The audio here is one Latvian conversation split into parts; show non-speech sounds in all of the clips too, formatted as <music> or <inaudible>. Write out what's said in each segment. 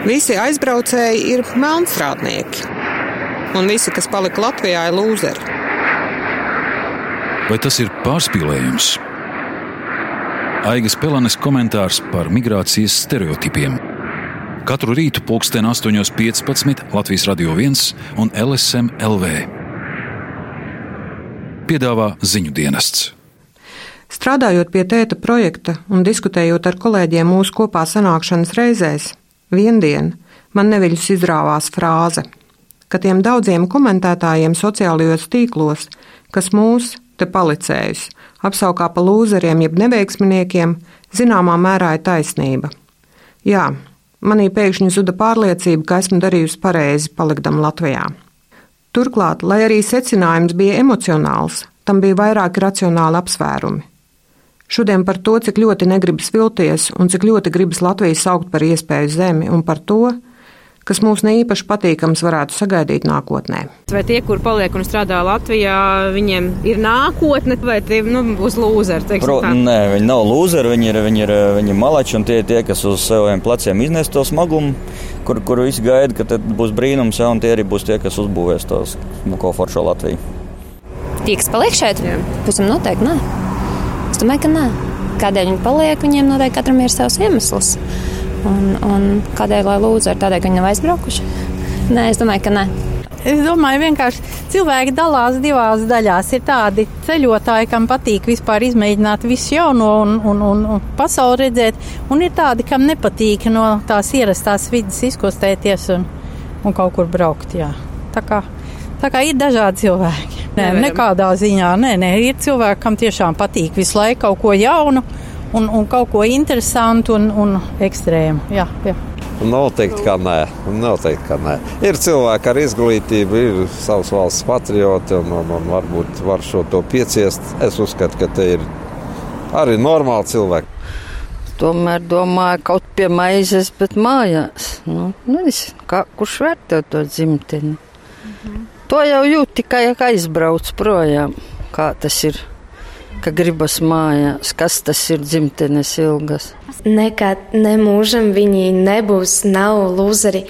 Visi aizbraucēji ir melnstrādnieki, un visi, kas palika Latvijā, ir lūzeri. Vai tas ir pārspīlējums? Aigas Pelanes komentārs par migrācijas stereotipiem. Katru rītu pulksten 8.15 Latvijas Radio 1 un LSM LV. Piedāvā ziņu dienests. Strādājot pie tēta projekta un diskutējot ar kolēģiem mūsu kopā sanākšanas reizēs, viendien man neviļus izrāvās frāze, ka tiem daudziem komentētājiem sociālajos tīklos, kas mūs te palicējusi, apsaukā pa lūzeriem jeb neveiksminiekiem, zināmā mērā ir taisnība. Jā, manī pēkšņi zuda pārliecība, ka esmu darījusi pareizi palikdam Latvijā. Turklāt, lai arī secinājums bija emocionāls, tam bija vairāki racionāli apsvērumi. Šodien par to, cik ļoti negribas vilties un cik ļoti gribas Latviju saukt par iespēju zemi un par to, kas mums ne īpaši patīkams varētu sagaidīt nākotnē. Vai tie, kur paliek un strādā Latvijā, viņiem ir nākotne, vai tie nu, būs lūzeri? Pro, nē, viņi nav lūzeri, viņi ir, viņi ir, viņi ir malači un tie ir tie, kas uz saviem pleciem iznes to smagumu, kur, kur visi gaida, ka būs brīnums, ja, un tie arī būs tie, kas uzbūvēs tos nu, komfortu šo Latviju. Tie, kas paliek šeit, pēc tam noteikti nē. Es domāju, ka nē. Kādēļ viņi paliek, viņiem noteikti katram ir savs iemesls. Un, un kādēļ lai lūdzu ar tādēļ, ka viņi nav aizbraukuši? <laughs> Nē, es domāju, ka nē. Es domāju, vienkārši cilvēki dalās divās daļās. Ir tādi ceļotāji, kam patīk vispār izmēģināt visu jauno un, un, un, un pasauli redzēt, un ir tādi, kam nepatīk no tās ierastās vidas izkustēties un, un kaut kur braukt. Jā. Tā kā, tā kā ir dažādi cilvēki. Nē, Nevaram. nekādā ziņā. Nē, nē, ir cilvēki, kam tiešām patīk visu laiku kaut ko jaunu un, un kaut ko interesantu un, un ekstrēmu. Jā, jā. Noteikti, ka nē. Noteikti, ka nē. Ir cilvēki ar izglītību, ir savas valsts patrioti un, un, un varbūt var šo to pieciest. Es uzskatu, ka te ir arī normāli cilvēki. Tomēr domāju, kaut pie maizes, bet mājās. Nu, nezinu, kā, kurš vērtē to dzimteni? Mhm. To jau jūt tikai, ka aizbrauc projām. Kā tas ir? Ka gribas mājās, kas tas ir dzimtenes ilgas. Nekad nemūžam viņi nebūs, nav lūzeri,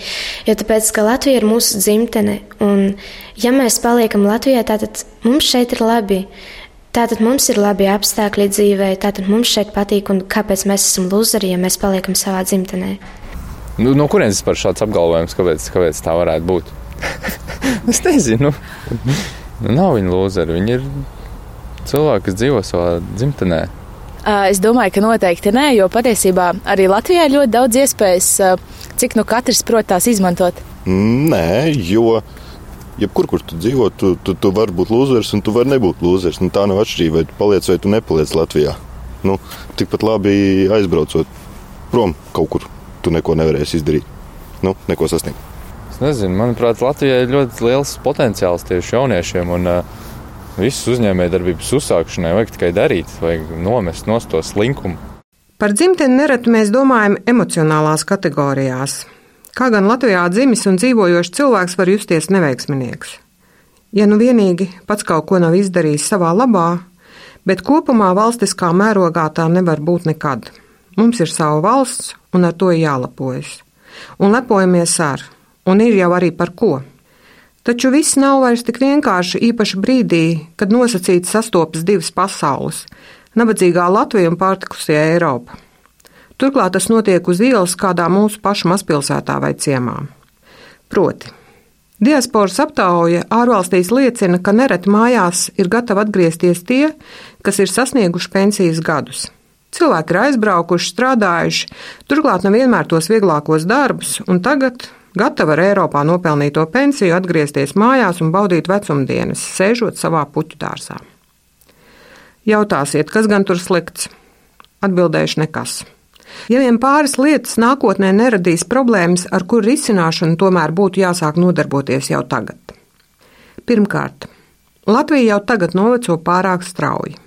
jo tāpēc, ka Latvija ir mūsu dzimtene, un ja mēs paliekam Latvijā, tad mums šeit ir labi. Tātad mums ir labi apstākļi dzīvē, tātad mums šeit patīk, un kāpēc mēs esam lūzeri, ja mēs paliekam savā dzimtenē? Nu, no kurienes vispār šāds apgalvojums, kāpēc, kāpēc tā varētu būt? <laughs> es nezinu. Nu, nav viņi lūzeri. Viņi ir cilvēki, kas dzīvo savā dzimtenē. Es domāju, ka noteikti nē, jo patiesībā arī Latvijā ir ļoti daudz iespējas, cik nu katrs prot tās izmantot. Nē, jo jebkur, kur tu dzīvo, tu, tu, tu vari būt lūzers un tu vari nebūt lūzers. Nu, tā nav atšķirība, vai tu paliec vai tu nepaliec Latvijā. Nu, tikpat labi aizbraucot prom kaut kur, tu neko nevarēsi izdarīt. Nu, neko sasniegt nezinu, manuprāt, Latvijai ir ļoti liels potenciāls tieši jauniešiem. Un, uh, Visus uzņēmējdarbības uzsākšanai vajag tikai darīt, vajag nomest no to slinkumu. Par dzimteni nereti mēs domājam emocionālās kategorijās. Kā gan Latvijā dzimis un dzīvojošs cilvēks var justies neveiksminieks? Ja nu vienīgi pats kaut ko nav izdarījis savā labā, bet kopumā valstiskā mērogā tā nevar būt nekad. Mums ir sava valsts, un ar to jālepojas. Un lepojamies ar un ir jau arī par ko. Taču viss nav vairs tik vienkārši īpaši brīdī, kad nosacīts sastopas divas pasaules - nabadzīgā Latvija un pārtikusie Eiropa. Turklāt tas notiek uz ielas kādā mūsu pašu mazpilsētā vai ciemā. Proti, diasporas aptauja ārvalstīs liecina, ka nereti mājās ir gatavi atgriezties tie, kas ir sasnieguši pensijas gadus. Cilvēki ir aizbraukuši, strādājuši, turklāt nevienmēr tos vieglākos darbus, un tagad Gatava ar Eiropā nopelnīto pensiju atgriezties mājās un baudīt vecumdienas, sēžot savā puķu dārzā. Jautāsiet, kas gan tur slikts? Atbildēšu nekas. Ja vien pāris lietas nākotnē neradīs problēmas, ar kur risināšanu tomēr būtu jāsāk nodarboties jau tagad. Pirmkārt, Latvija jau tagad noveco pārāk strauji.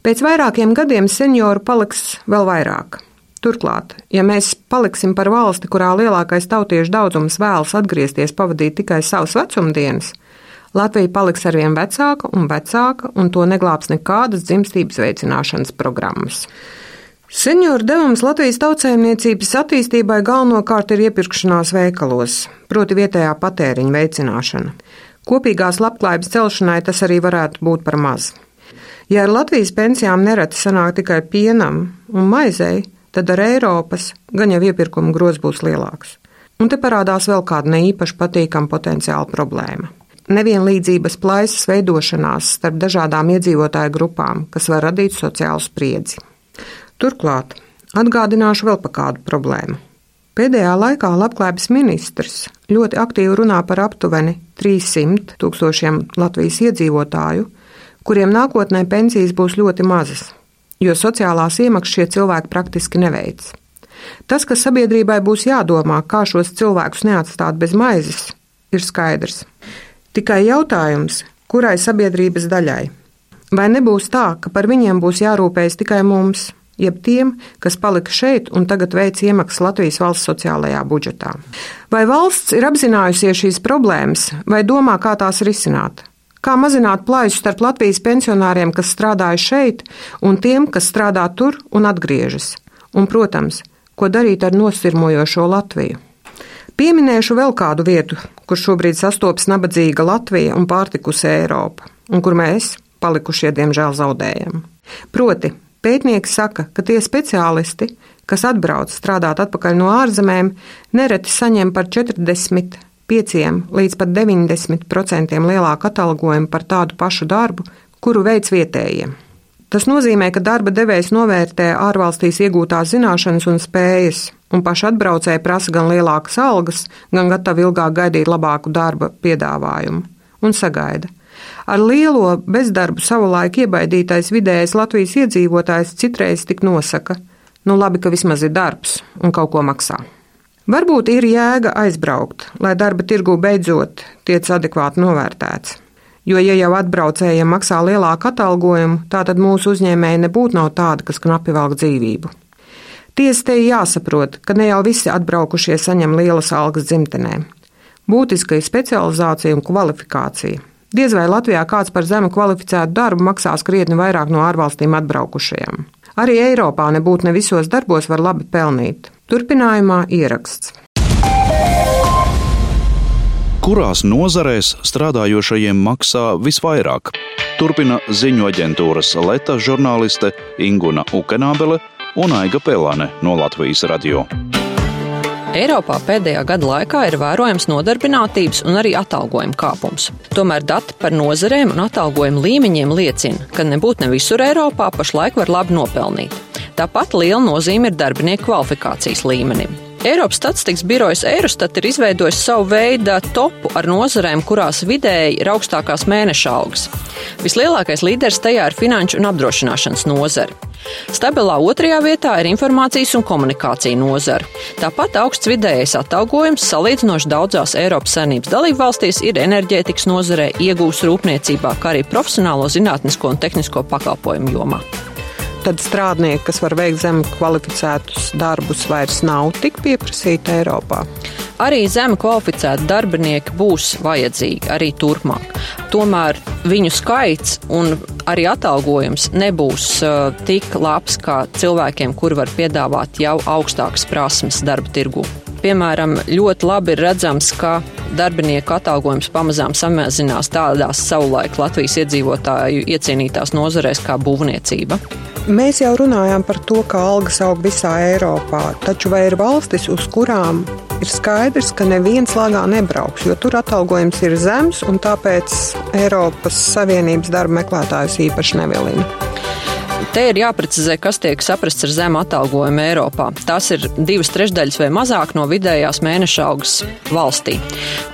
Pēc vairākiem gadiem senioru paliks vēl vairāk. Turklāt, ja mēs paliksim par valsti, kurā lielākais tautiešu daudzums vēlas atgriezties pavadīt tikai savas vecumdienas, Latvija paliks arvien vecāka un vecāka, un to neglābs nekādas dzimstības veicināšanas programmas. Senioru devums Latvijas tautsēmniecības attīstībai galvenokārt ir iepirkšanās veikalos, proti vietējā patēriņa veicināšana. Kopīgās labklājības celšanai tas arī varētu būt par maz. Ja ar Latvijas pensijām nereti sanāk tikai pienam un maizei, tad ar Eiropas gan jau iepirkuma gros būs lielāks. Un te parādās vēl kāda neīpaši patīkama potenciāla problēma nevienlīdzības plaisas veidošanās starp dažādām iedzīvotāju grupām, kas var radīt sociālu spriedzi. Turklāt atgādināšu vēl par kādu problēmu. Pēdējā laikā labklājības ministrs ļoti aktīvi runā par aptuveni 300 tūkstošiem Latvijas iedzīvotāju, kuriem nākotnē pensijas būs ļoti mazas, jo sociālās iemaksas šie cilvēki praktiski neveic. Tas, ka sabiedrībai būs jādomā, kā šos cilvēkus neatstāt bez maizes, ir skaidrs. Tikai jautājums, kurai sabiedrības daļai? Vai nebūs tā, ka par viņiem būs jārūpējas tikai mums, jeb tiem, kas palika šeit un tagad veic iemaksas Latvijas valsts sociālajā budžetā? Vai valsts ir apzinājusies šīs problēmas vai domā, kā tās risināt? Kā mazināt plaisu starp Latvijas pensionāriem, kas strādāja šeit, un tiem, kas strādā tur un atgriežas? Un, protams, ko darīt ar nosirmojošo Latviju? Pieminēšu vēl kādu vietu, kur šobrīd sastopas nabadzīga Latvija un pārtikusi Eiropa, un kur mēs, palikušie, diemžēl zaudējam. Proti, pētnieki saka, ka tie speciālisti, kas atbrauc strādāt atpakaļ no ārzemēm, nereti saņem par 40 5 līdz pat 90% lielāku atalgojumu par tādu pašu darbu, kuru veids vietējiem. Tas nozīmē, ka darba devējs novērtē ārvalstīs iegūtās zināšanas un spējas, un paši atbraucēji prasa gan lielākas algas, gan gatavi ilgāk gaidīt labāku darba piedāvājumu. Un sagaida. Ar lielo bezdarbu savulaik iebaidītais vidējais Latvijas iedzīvotājs citreiz tik nosaka: nu labi, ka vismaz ir darbs un kaut ko maksā. Varbūt ir jēga aizbraukt, lai darba tirgu beidzot tiek adekvāti novērtēts. Jo, ja jau atbraucējiem maksā lielāku atalgojumu, tad mūsu uzņēmēji nebūtu nav tādi, kas knapi velk dzīvību. Tiesa te jāsaprot, ka ne jau visi atbraukušie saņem lielas algas dzimtenē. Būtiska ir specializācija un kvalifikācija. Diez vai Latvijā kāds par zemu kvalificētu darbu maksās krietni vairāk no ārvalstīm atbraukušajiem. Arī Eiropā nebūtu ne visos darbos var labi pelnīt. Turpinājumā ieraksts. Kurās nozarēs strādājošajiem maksā visvairāk? Turpina ziņu aģentūras Leta žurnāliste Inguna Ukenābele un Aiga Pelāne no Latvijas radio. Eiropā pēdējā gada laikā ir vērojams nodarbinātības un arī atalgojuma kāpums. Tomēr dati par nozarēm un atalgojuma līmeņiem liecina, ka nebūtu ne visur Eiropā pašlaik var labi nopelnīt. Tāpat liela nozīme ir darbinieku kvalifikācijas līmenim. Eiropas statistikas birojas Eurostat ir izveidojis savu veidu topu ar nozarēm, kurās vidēji ir augstākās mēneša algas. Vislielākais līderis tajā ir finanšu un apdrošināšanas nozare. Stabilā otrajā vietā ir informācijas un komunikācija nozara. Tāpat augsts vidējais atalgojums salīdzinoši daudzās Eiropas saimnības dalību valstīs ir enerģētikas nozarē, iegūs rūpniecībā, kā arī profesionālo zinātnisko un tehnisko pakalpojumu jomā tad strādnieki, kas var veikt zem kvalificētus darbus, vairs nav tik pieprasīti Eiropā. Arī zemi kvalificēti darbinieki būs vajadzīgi arī turpmāk. Tomēr viņu skaits un arī atalgojums nebūs uh, tik labs kā cilvēkiem, kuri var piedāvāt jau augstākas prasmes darba tirgu. Piemēram, ļoti labi ir redzams, ka darbinieku atalgojums pamazām samazinās tādās savulaik Latvijas iedzīvotāju iecienītās nozarēs kā būvniecība. Mēs jau runājām par to, ka algas aug visā Eiropā, taču vai ir valstis, uz kurām ir skaidrs, ka neviens lāgā nebrauks, jo tur atalgojums ir zems un tāpēc Eiropas Savienības darba meklētājus īpaši nevilina. Te ir jāprecizē, kas tiek saprasts ar zemu atalgojumu Eiropā. Tās ir divas trešdaļas vai mazāk no vidējās mēneša algas valstī.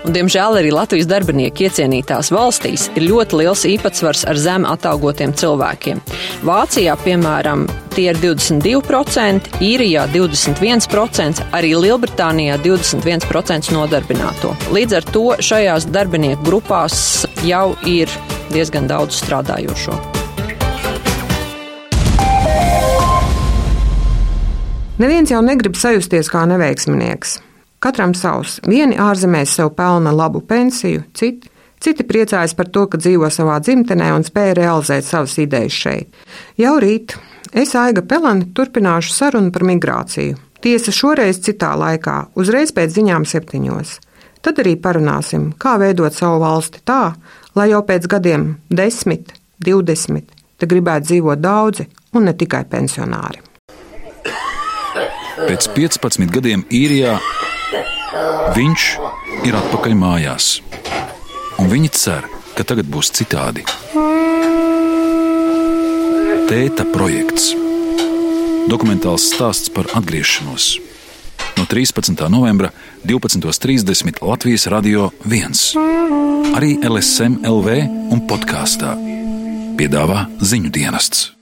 Un, diemžēl arī Latvijas darbinieku iecienītās valstīs ir ļoti liels īpatsvars ar zemu atalgotiem cilvēkiem. Vācijā, piemēram, tie ir 22%, Īrijā 21%, arī Lielbritānijā 21% nodarbināto. Līdz ar to šajās darbinieku grupās jau ir diezgan daudz strādājošo. Neviens jau negrib sajusties kā neveiksminieks. Katram savs. Vieni ārzemēs sev pelna labu pensiju, citi, citi priecājas par to, ka dzīvo savā dzimtenē un spēj realizēt savas idejas šeit. Jau rīt Es, Aiga Pelani, turpināšu sarunu par migrāciju. Tiesa šoreiz citā laikā, uzreiz pēc ziņām septiņos. Tad arī parunāsim, kā veidot savu valsti tā, lai jau pēc gadiem desmit, divdesmit, te gribētu dzīvot daudzi un ne tikai pensionāri. Pēc 15 gadiem īrijā viņš ir atpakaļ mājās, un viņi cer, ka tagad būs citādi. Tēta projekts - dokumentāls stāsts par atgriešanos. No 13. novembra 12.30 Latvijas Radio 1. Arī LSM LV un podkāstā piedāvā ziņu dienests.